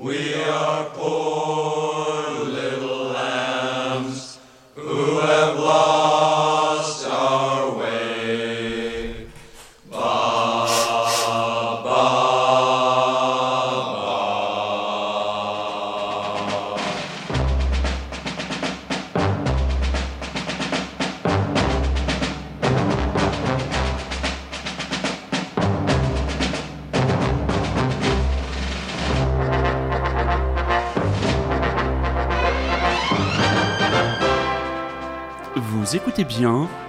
We are.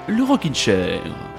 Le Rockin' Chair.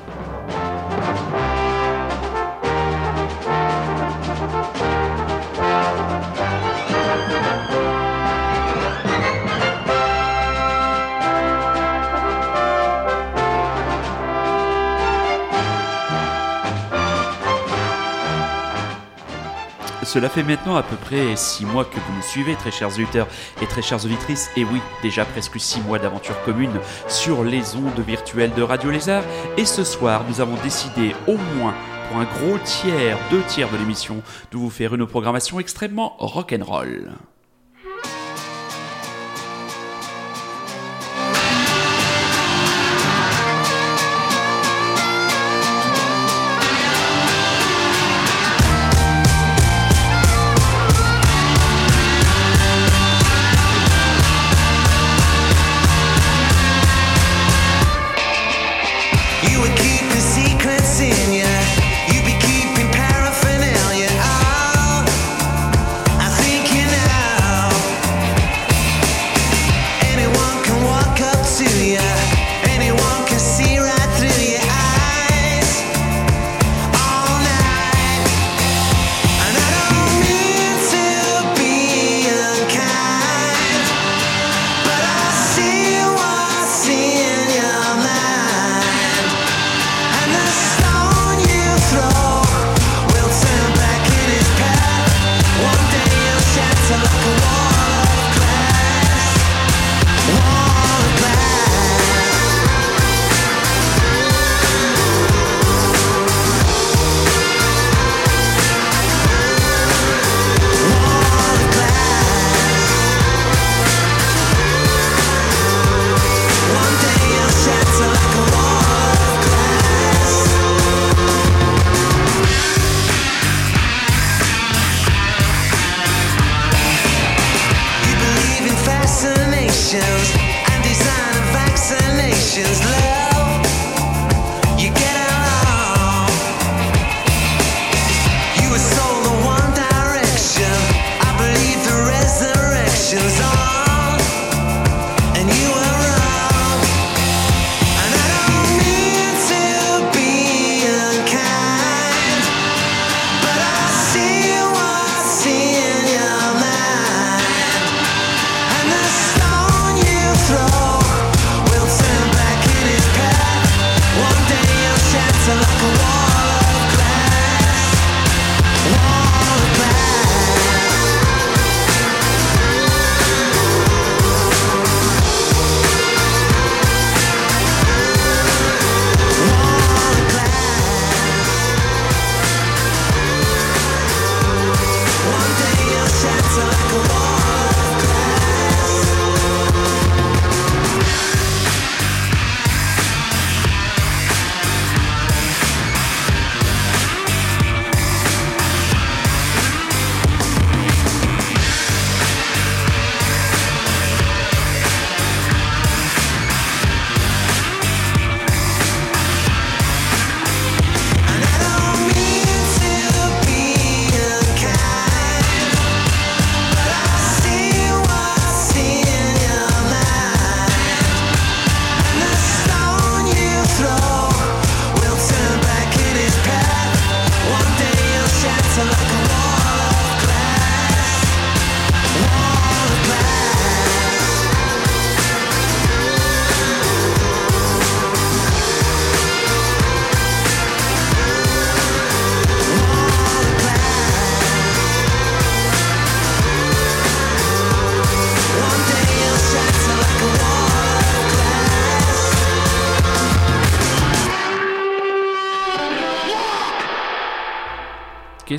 Cela fait maintenant à peu près 6 mois que vous nous suivez, très chers auditeurs et très chères auditrices. Et oui, déjà presque 6 mois d'aventure commune sur les ondes virtuelles de Radio Lézard. Et ce soir, nous avons décidé au moins pour un gros tiers, deux tiers de l'émission, de vous faire une programmation extrêmement rock'n'roll.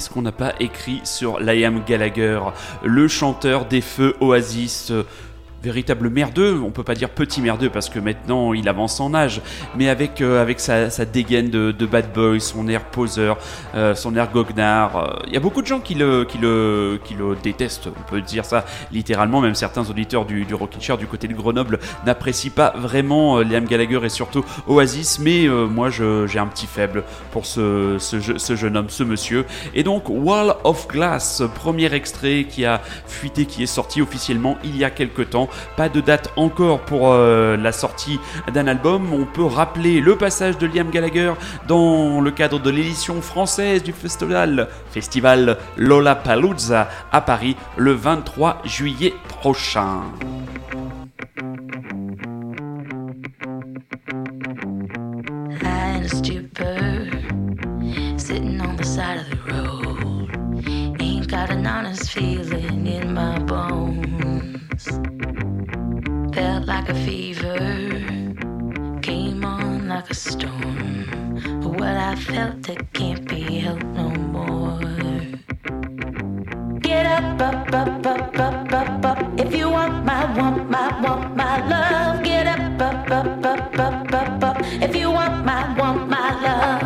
Qu'on n'a pas écrit sur Liam Gallagher, le chanteur des feux Oasis véritable merdeux, on peut pas dire petit merdeux parce que maintenant il avance en âge, mais avec, euh, avec sa, dégaine de, bad boy, son air poseur, euh, son air goguenard. Il euh, y a beaucoup de gens qui le, qui, le, qui le détestent, on peut dire ça littéralement, même certains auditeurs du, du Rockin' Chair du côté de Grenoble n'apprécient pas vraiment Liam Gallagher et surtout Oasis, mais moi j'ai un petit faible pour ce, ce, jeune homme, ce monsieur. Et donc Wall of Glass, premier extrait qui a fuité, qui est sorti officiellement il y a quelques temps. Pas de date encore pour euh, la sortie d'un album. On peut rappeler le passage de Liam Gallagher dans le cadre de l'édition française du festival, festival Lollapalooza à Paris le 23 juillet prochain. A storm. But what I felt, it can't be helped no more. Get up, up, up, up, up, up, up. If you want my, want my, want my love. Get up, up, up, up, up, up. If you want my, want my love.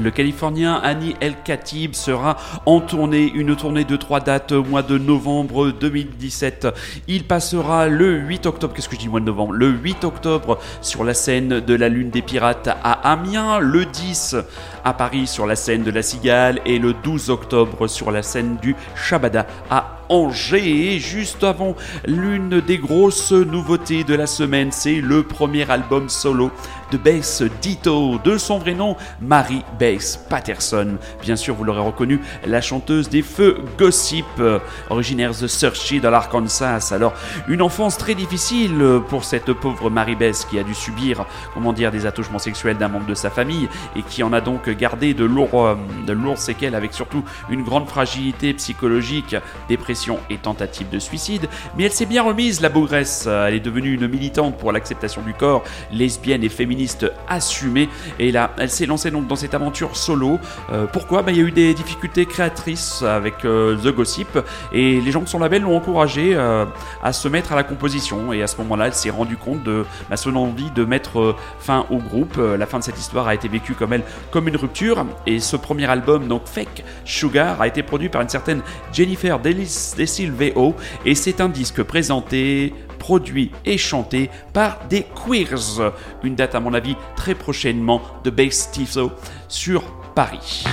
Le Californien Annie El Khatib sera en tournée, une tournée de trois dates mois de novembre 2017. Il passera le 8 octobre, qu'est-ce que je dis mois de novembre? Le 8 octobre sur la scène de la Lune des Pirates à Amiens, le 10 à Paris sur la scène de la Cigale et le 12 octobre sur la scène du Shabada à Angers. Et juste avant, l'une des grosses nouveautés de la semaine, c'est le premier album solo de Bess Ditto, de son vrai nom, Marie Bess Patterson. Bien sûr, vous l'aurez reconnu, la chanteuse des feux Gossip, originaire de Searchy dans l'Arkansas. Alors, une enfance très difficile pour cette pauvre Marie Bess qui a dû subir, comment dire, des attouchements sexuels d'un membre de sa famille et qui en a donc gardé de lourds, euh, séquelles avec surtout une grande fragilité psychologique, dépression et tentative de suicide. Mais elle s'est bien remise, la bougresse. Elle est devenue une militante pour l'acceptation du corps, lesbienne et féministe assumée. Et là, elle s'est lancée donc dans cette aventure solo. Euh, pourquoi? Bah, Il y a eu des difficultés créatrices avec euh, The Gossip et les gens de son label l'ont encouragée à se mettre à la composition. Et à ce moment-là, elle s'est rendue compte de bah, son envie de mettre fin au groupe. La fin de cette histoire a été vécue comme elle, comme une Et ce premier album, donc Fake Sugar, a été produit par une certaine Jennifer Desilveo. Et c'est un disque présenté, produit et chanté par des Queers. Une date, à mon avis, très prochainement de Bass Tiso sur Paris.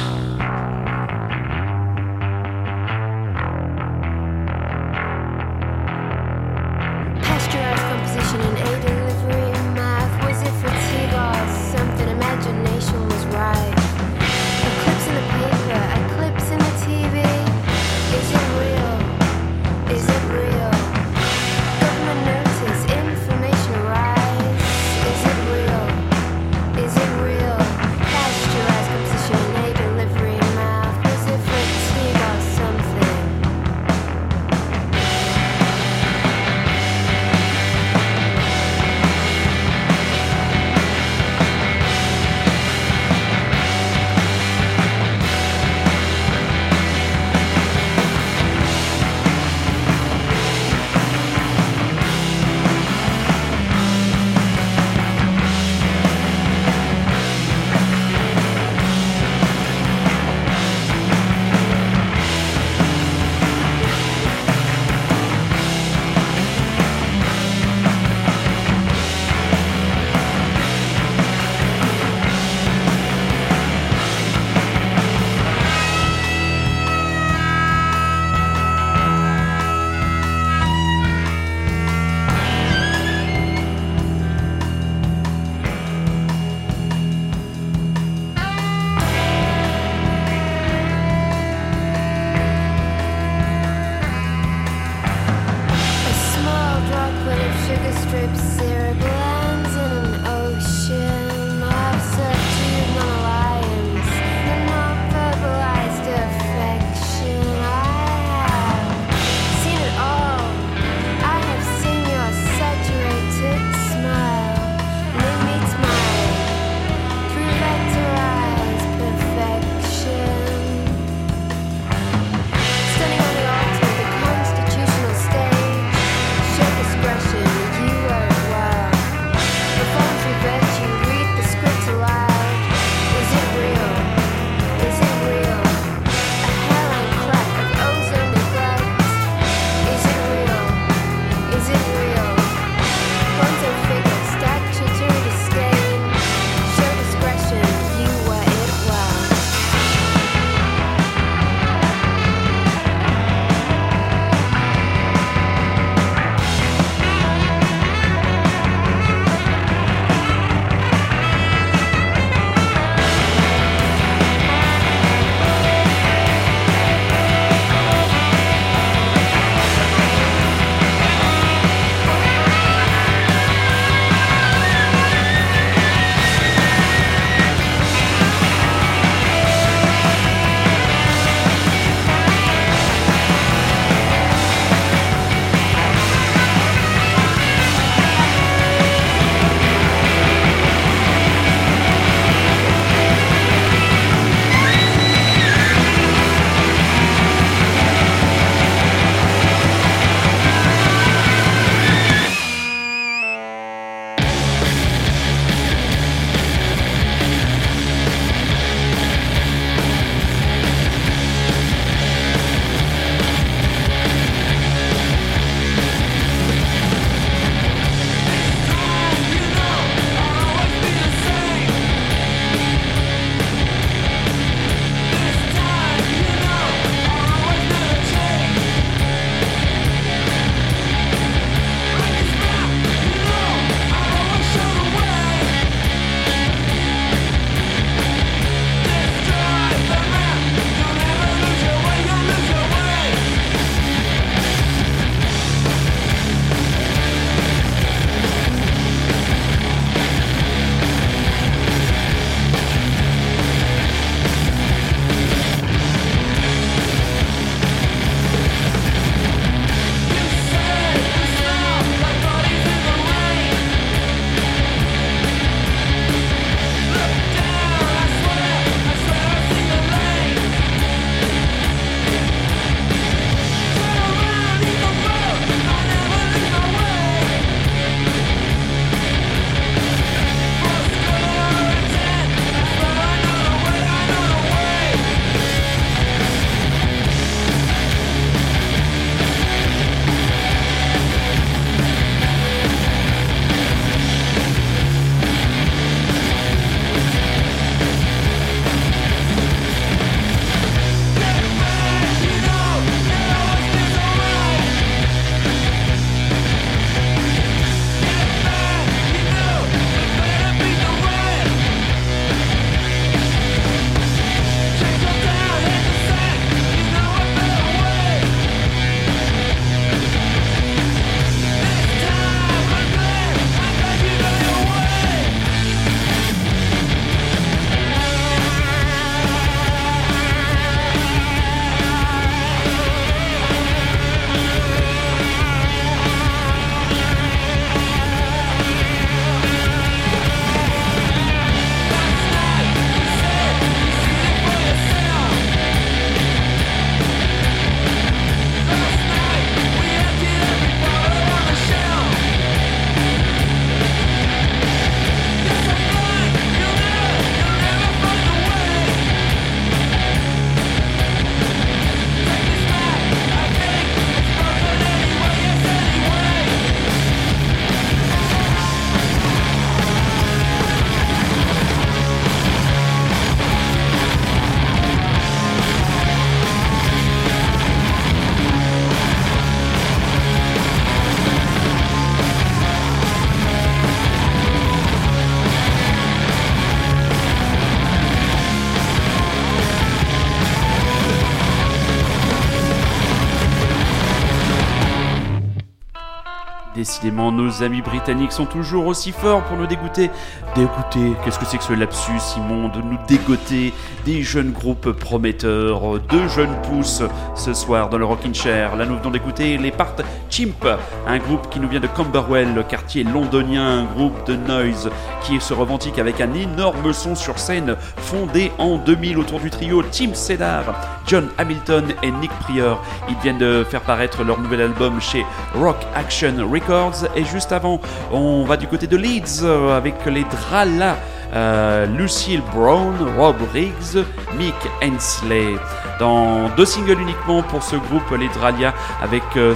Décidément, nos amis britanniques sont toujours aussi forts pour nous dégoûter. Dégoûter, qu'est-ce que c'est que ce lapsus immonde Nous dégoter des jeunes groupes prometteurs, deux jeunes pousses ce soir dans le Rockin' Chair. Là, nous venons d'écouter les Part Chimp, un groupe qui nous vient de Camberwell, le quartier londonien, un groupe de noise qui se revendique avec un énorme son sur scène fondé en 2000 autour du trio Tim Cedar, John Hamilton et Nick Prior. Ils viennent de faire paraître leur nouvel album chez Rock Action Records et juste avant, on va du côté de Leeds euh, avec les Drala. Euh, Lucille Brown, Rob Riggs, Mick Hensley. Dans deux singles uniquement pour ce groupe, les Dralia, avec euh,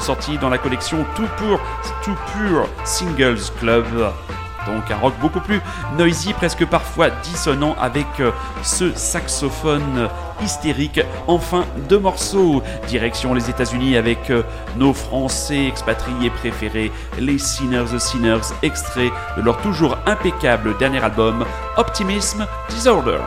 sorti dans la collection Tout Pure, Tout Pure Singles Club. Donc un rock beaucoup plus noisy, presque parfois dissonant avec euh, ce saxophone hystérique en fin de morceau. Direction les États-Unis avec euh, nos Français expatriés préférés, les Sinners the Sinners, extrait de leur toujours impeccable dernier album, Optimism Disorder.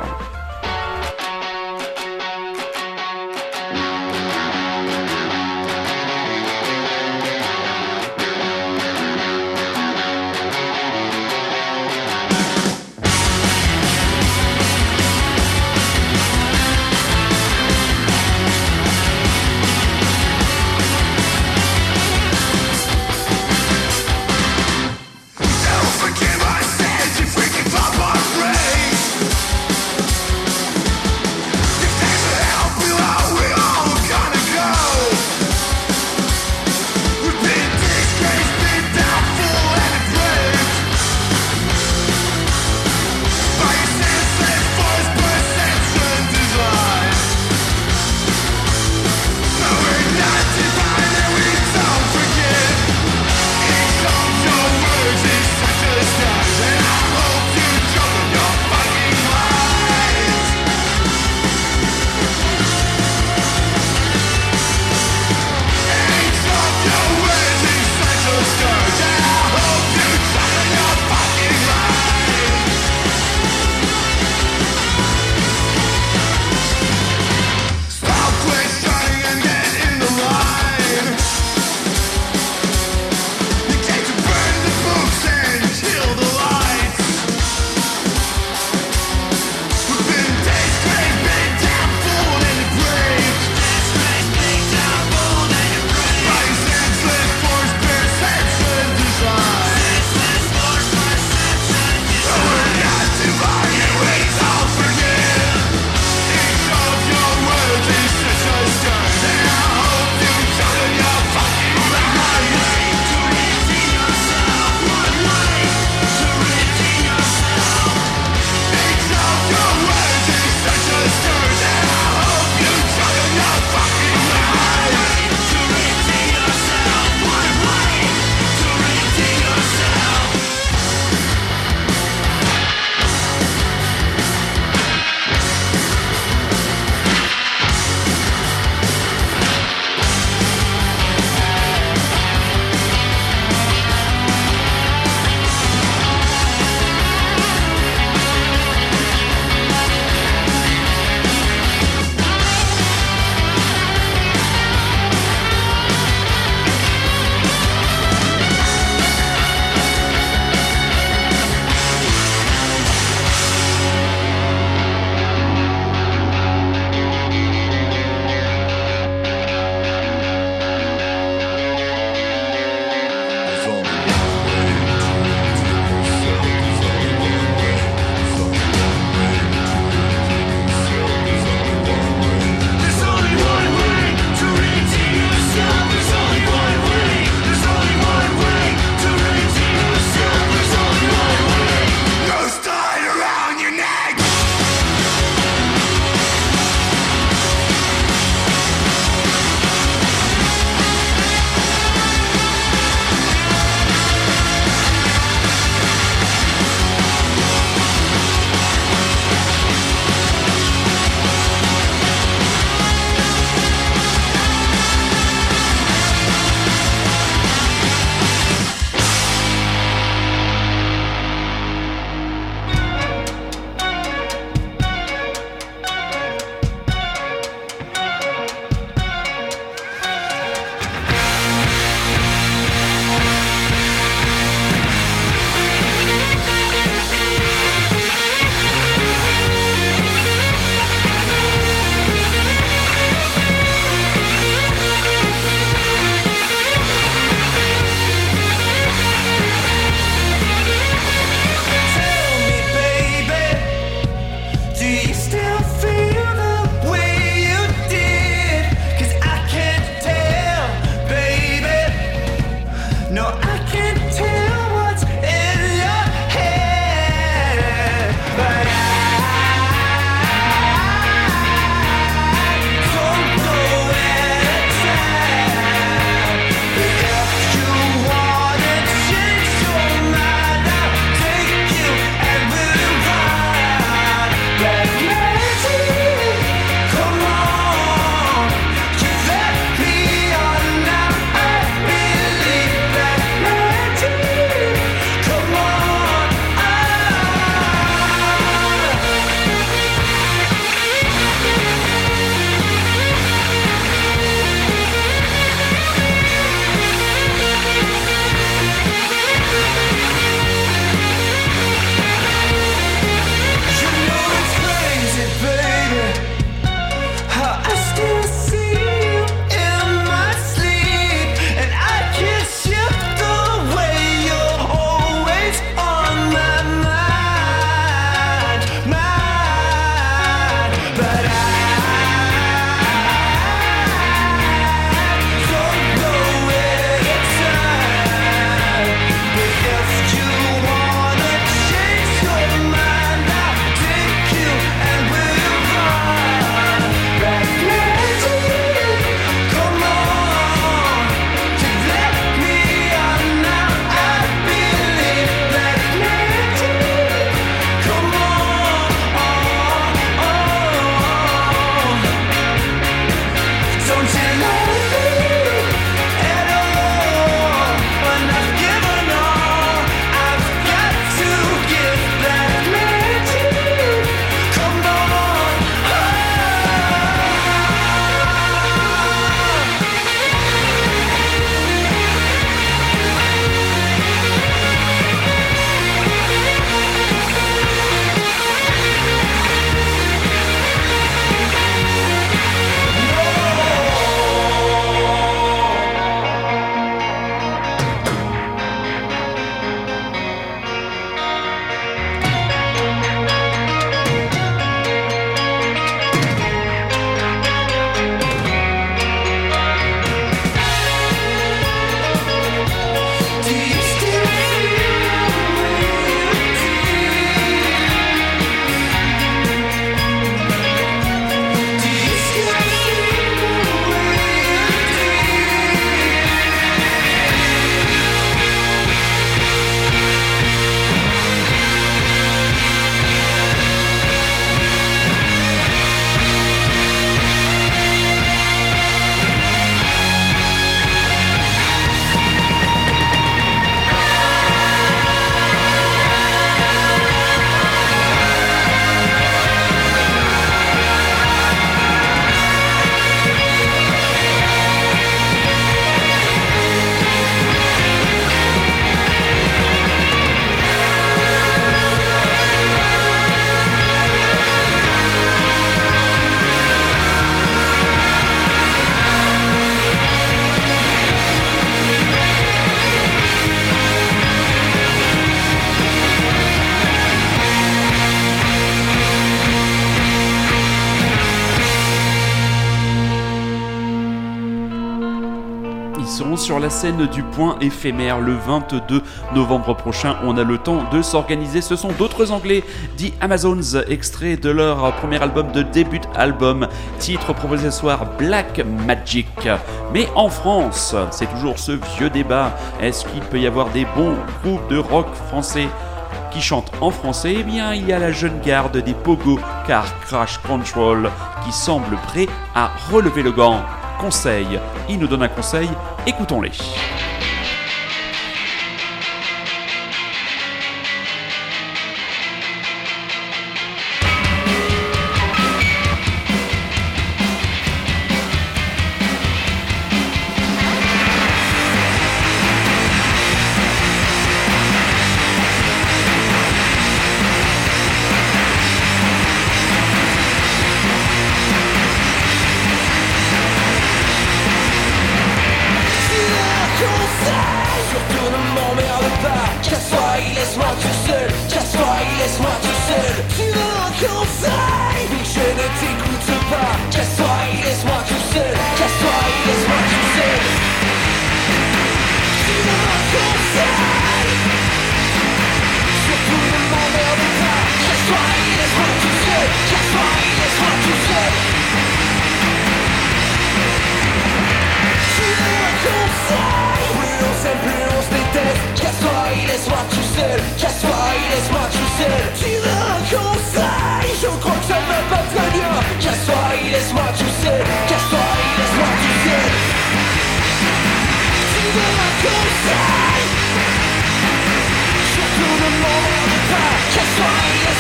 La scène du point éphémère le 22 novembre prochain. On a le temps de s'organiser. Ce sont d'autres Anglais, dit Amazons, extrait de leur premier album de début album, titre proposé ce soir Black Magic. Mais en France, c'est toujours ce vieux débat. Est-ce qu'il peut y avoir des bons groupes de rock français qui chantent en français, eh bien il y a la jeune garde des Pogo car Crash Control qui semble prêt à relever le gant. Conseil, il nous donne un conseil, écoutons-les.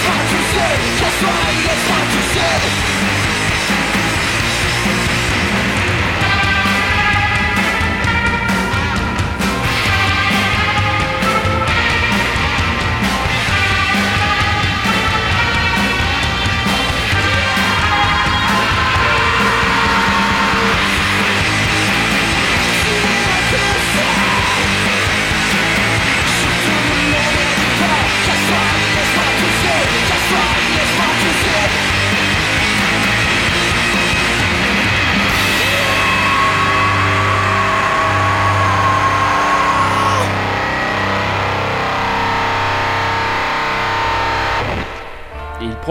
hard to say. That's why it's hard to say.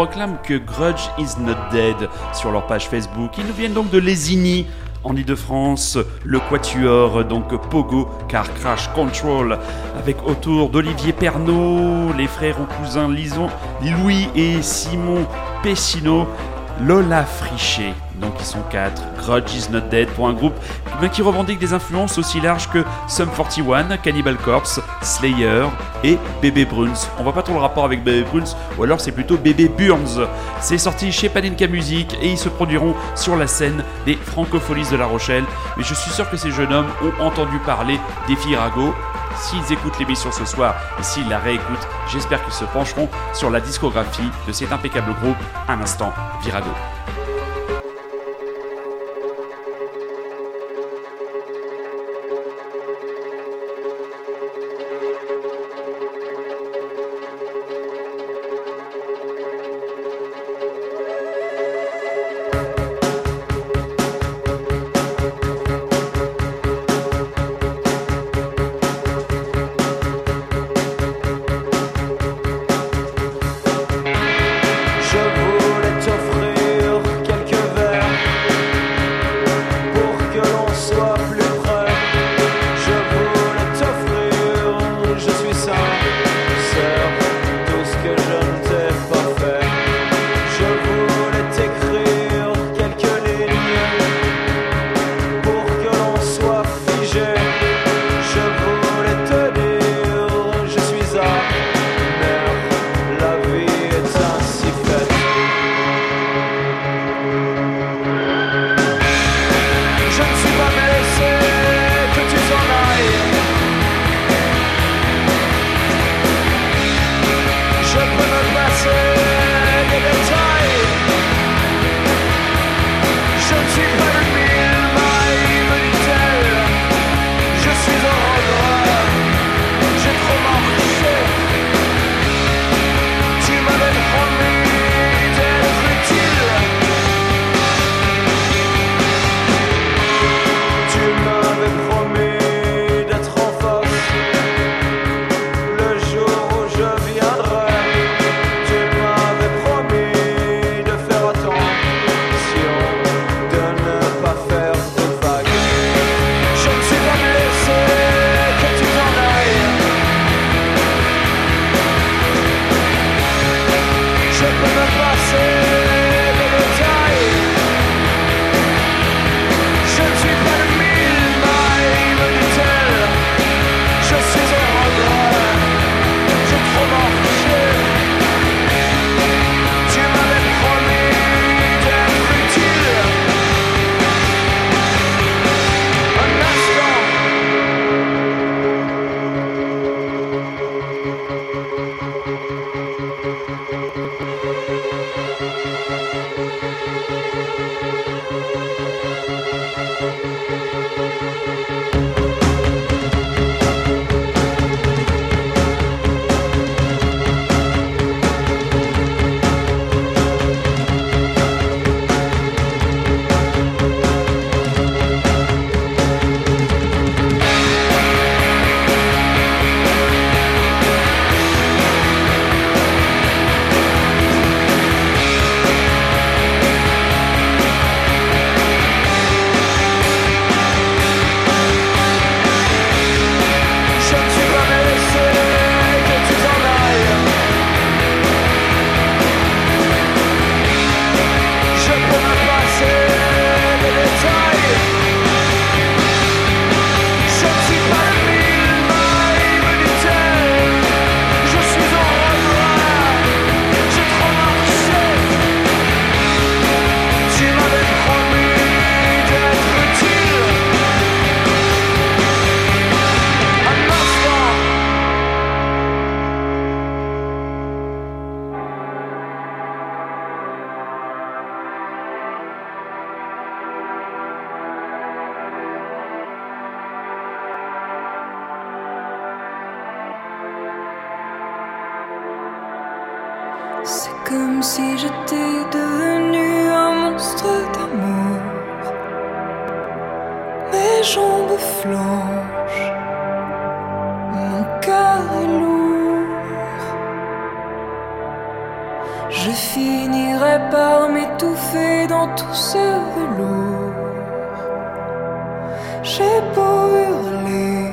Proclament que Grudge is not dead sur leur page Facebook. Ils nous viennent donc de Lesigny, en Ile-de-France, le Quatuor, donc Pogo, car Crash Control, avec autour d'Olivier Pernaud, les frères ou cousins Lison, Louis et Simon Pessino, Lola Frichet, donc ils sont quatre. Grudge is not dead pour un groupe qui revendique des influences aussi larges que Sum 41, Cannibal Corpse, Slayer et Bébé Bruns. On voit pas trop le rapport avec Bébé Bruns, ou alors c'est plutôt Bébé Burns. C'est sorti chez Panenka Music et ils se produiront sur la scène des Francopholies de La Rochelle. Mais je suis sûr que ces jeunes hommes ont entendu parler des Firago S'ils écoutent l'émission ce soir et s'ils la réécoutent, j'espère qu'ils se pencheront sur la discographie de cet impeccable groupe, un instant Virago. Si j'étais devenu un monstre d'amour. Mes jambes flanchent, mon cœur est lourd. Je finirai par m'étouffer dans tout ce velours. J'ai beau hurler,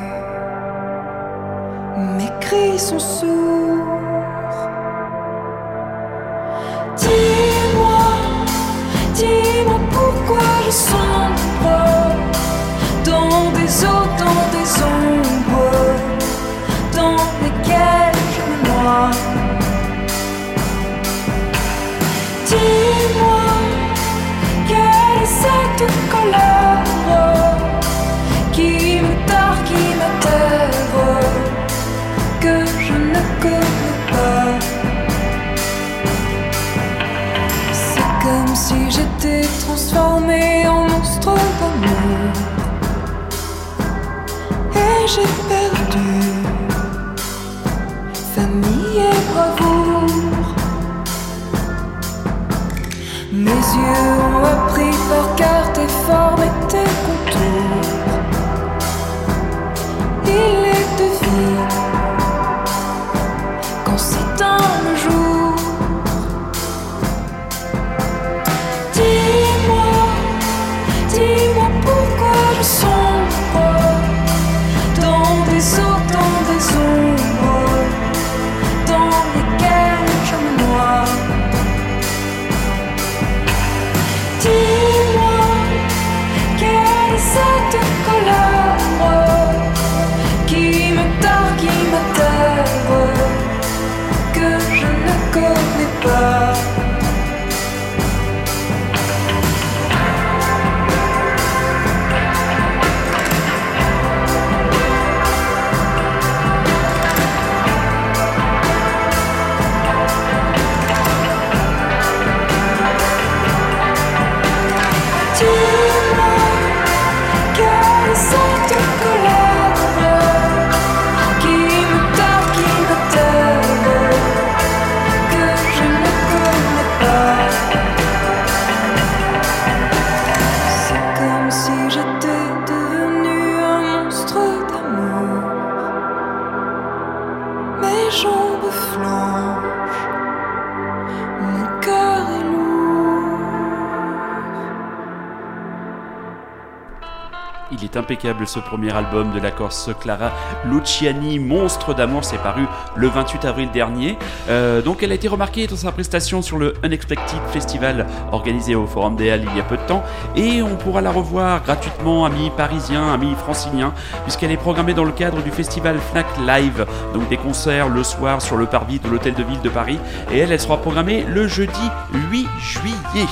mes cris sont sourds. Dis-moi, dis-moi pourquoi je sombre dans des eaux, dans des ombres, j'étais transformée en monstre d'amour. Et j'ai perdu famille et bravoure. Mes yeux ont appris par formes et tes ce premier album de la Corse Clara Luciani, Monstre d'amour, c'est paru le 28 avril dernier. Euh, donc elle a été remarquée dans sa prestation sur le Unexpected Festival organisé au Forum des Halles il y a peu de temps et on pourra la revoir gratuitement, amis parisiens, amis franciliens, puisqu'elle est programmée dans le cadre du festival Fnac Live, donc des concerts le soir sur le parvis de l'Hôtel de Ville de Paris et elle, elle sera programmée le jeudi 8 juillet.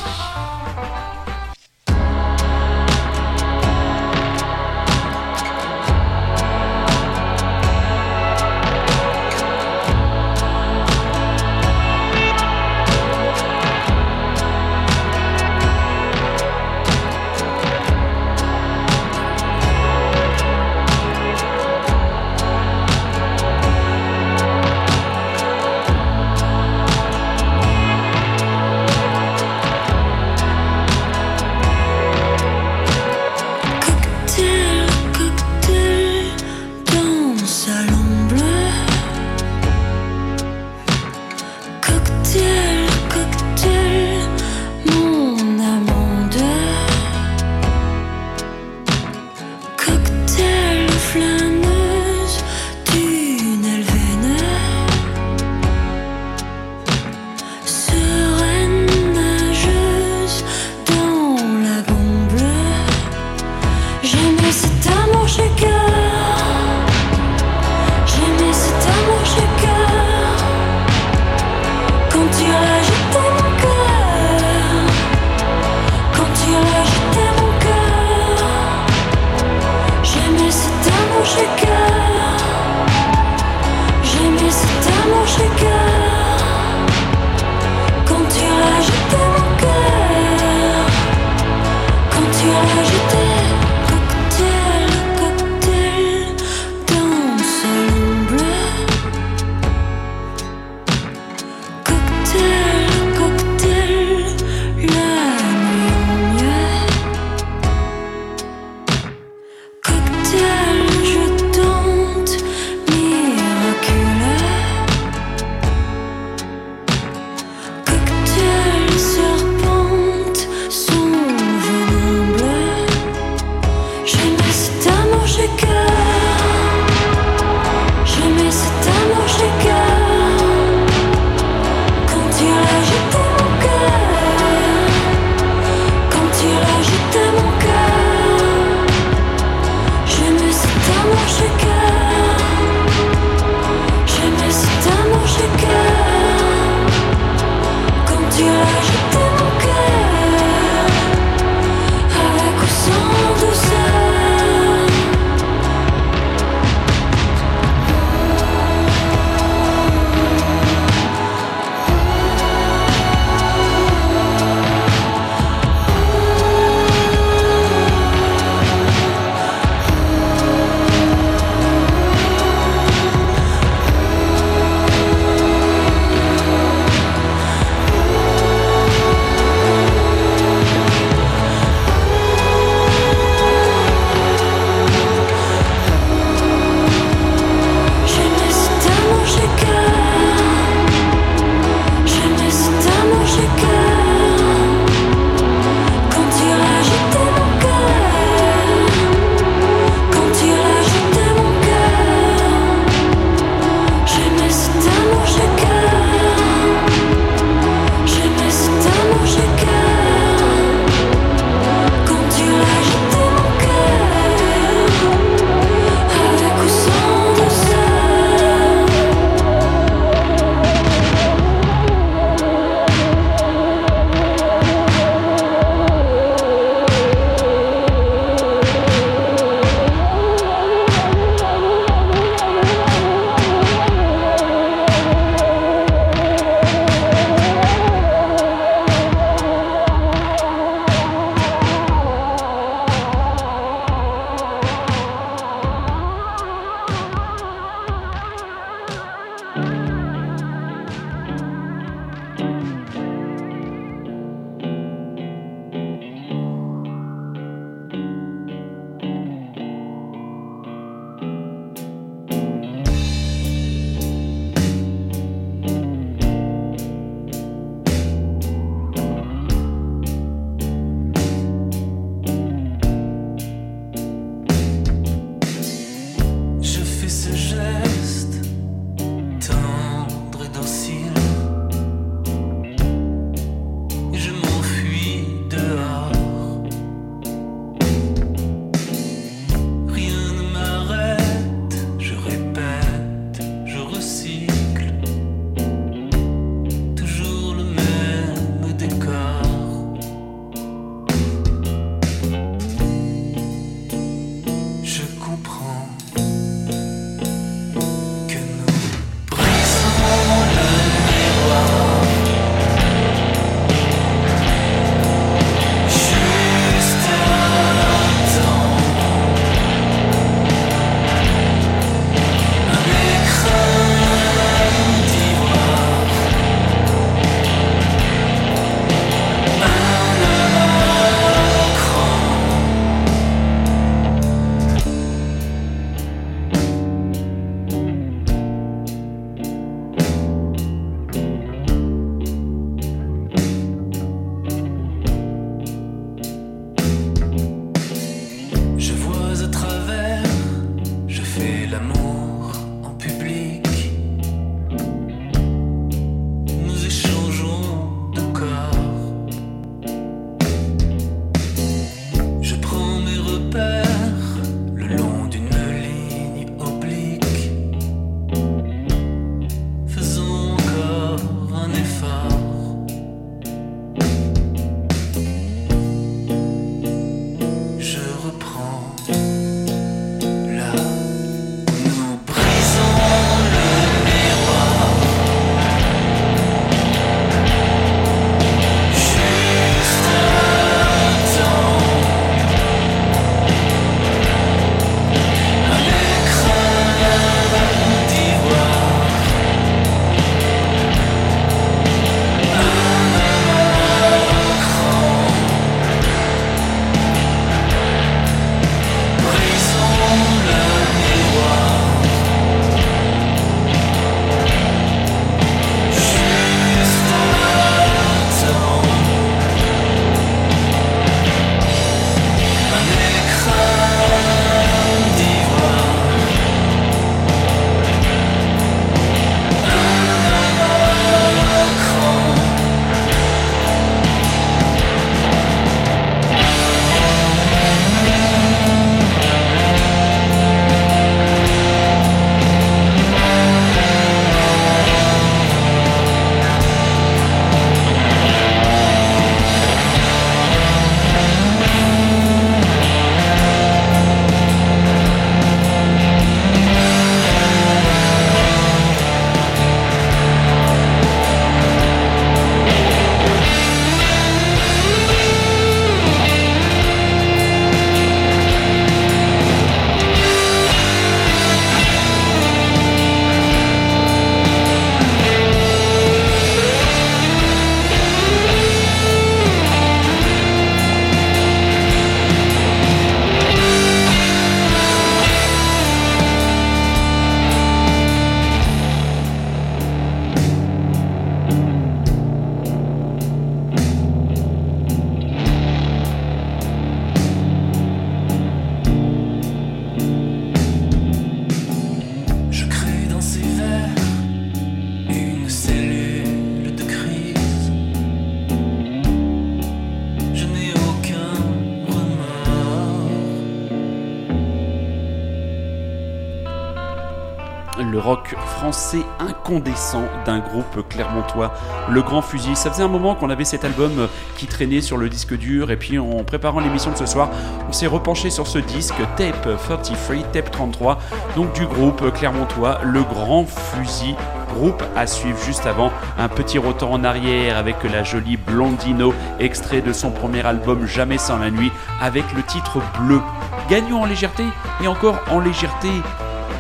Clermontois, Le Grand Fusil. Ça faisait un moment qu'on avait cet album qui traînait sur le disque dur et puis en préparant l'émission de ce soir, on s'est repenché sur ce disque Tape 33, Tape 33, donc du groupe clermontois Le Grand Fusil groupe à suivre juste avant un petit retour en arrière avec la jolie Blondino, extrait de son premier album Jamais sans la nuit, avec le titre Bleu. Gagnons en légèreté et encore en légèreté.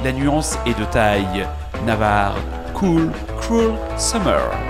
La nuance est de taille. Navarre, Cool, Cruel Summer.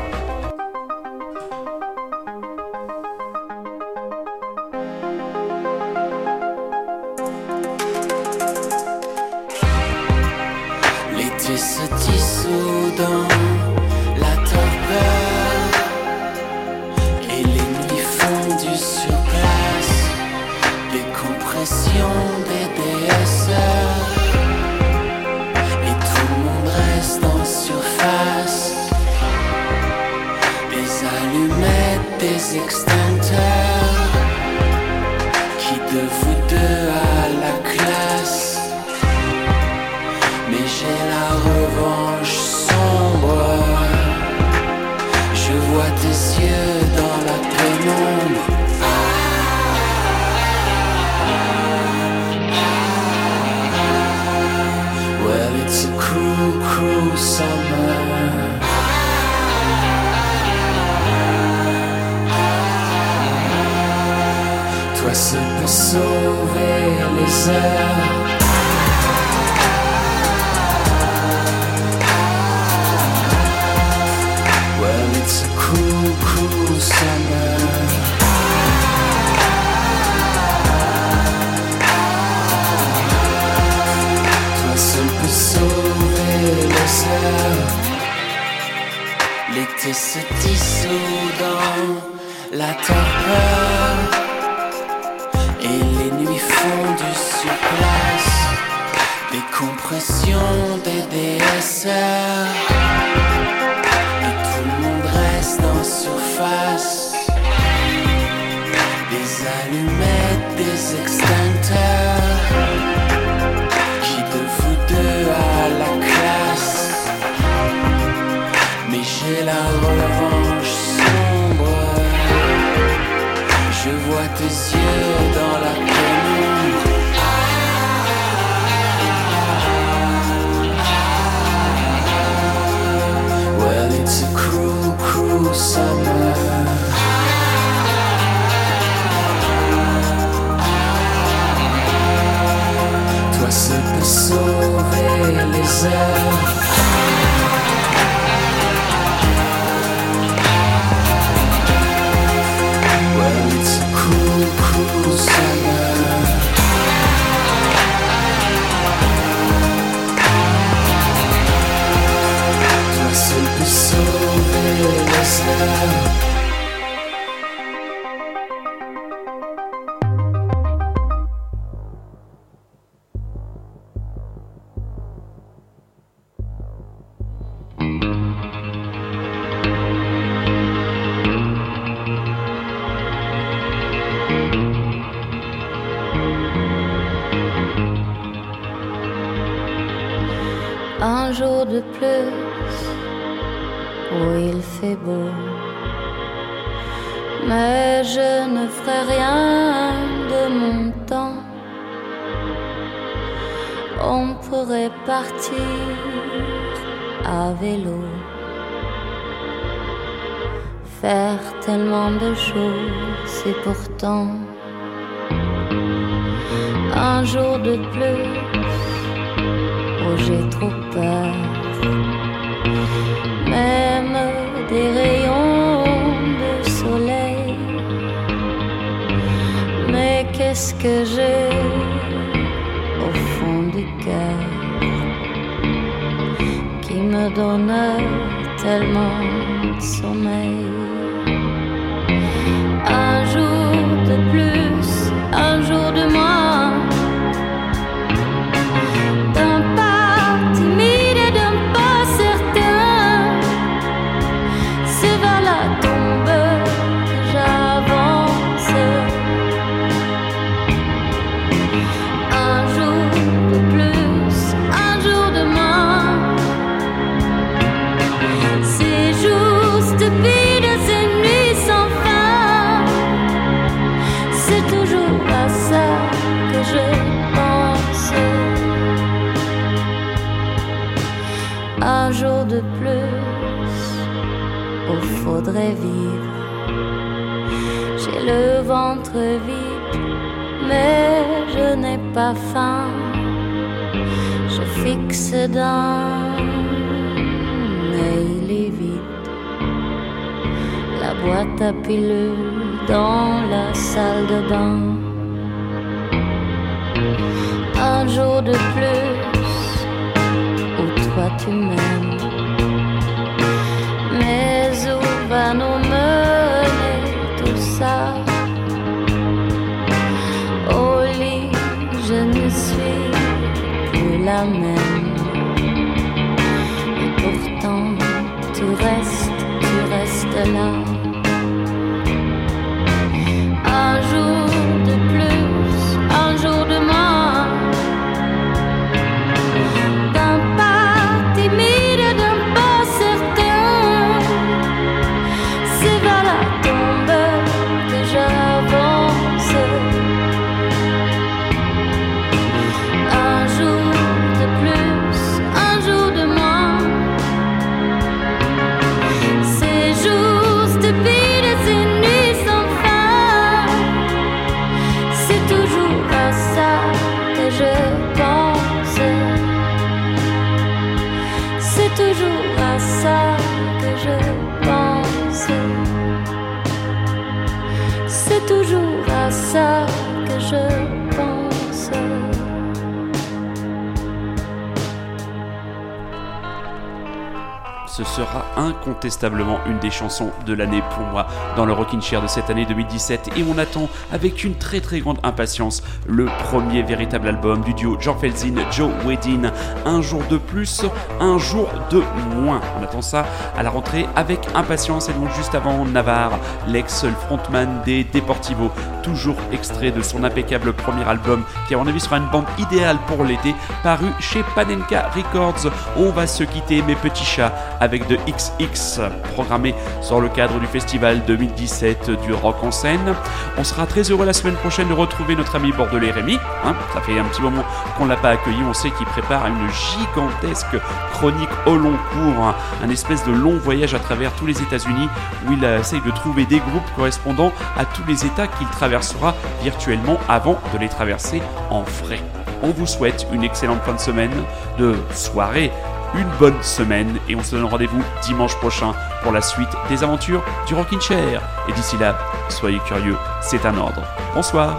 Incontestablement une des chansons de l'année pour moi dans le Rockin' Chair de cette année 2017 et on attend avec une très très grande impatience le premier véritable album du duo Jean Felzin, Joe Wedin, un jour de plus, un jour de moins. On attend ça à la rentrée avec impatience et donc juste avant Navarre, l'ex frontman des Deportivo, toujours extrait de son impeccable premier album qui à mon avis sera une bande idéale pour l'été, paru chez Panenka Records. On va se quitter mes petits chats avec de XX programmé sur le cadre du festival 2017 du rock en scène. On sera très heureux la semaine prochaine de retrouver notre ami bordelais Rémi. Hein. ça fait un petit moment qu'on ne l'a pas accueilli. On sait qu'il prépare une gigantesque chronique au long cours, un espèce de long voyage à travers tous les États-Unis où il essaye de trouver des groupes correspondant à tous les États qu'il traversera virtuellement avant de les traverser en frais. On vous souhaite une excellente fin de semaine, de soirée, une bonne semaine et on se donne rendez-vous dimanche prochain pour la suite des aventures du Rockin' Chair. Et d'ici là, soyez curieux, c'est un ordre. Bonsoir.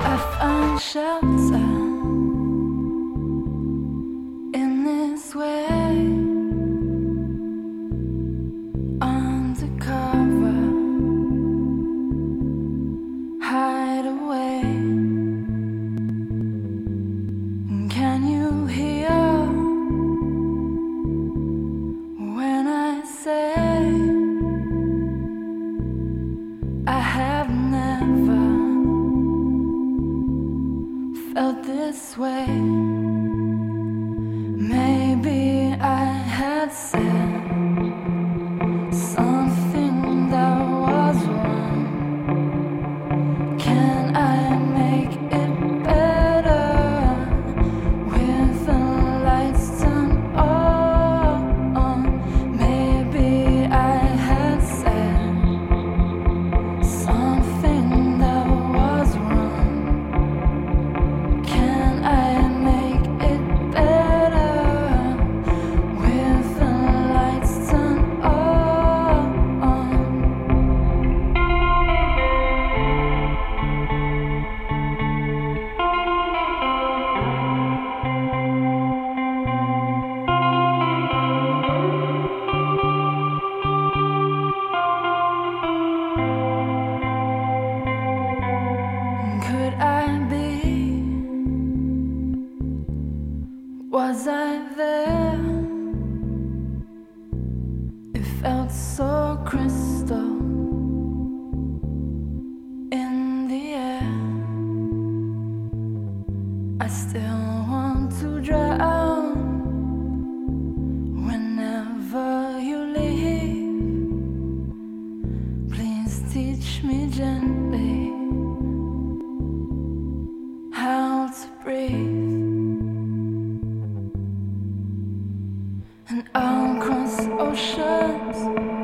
and I'll cross oceans.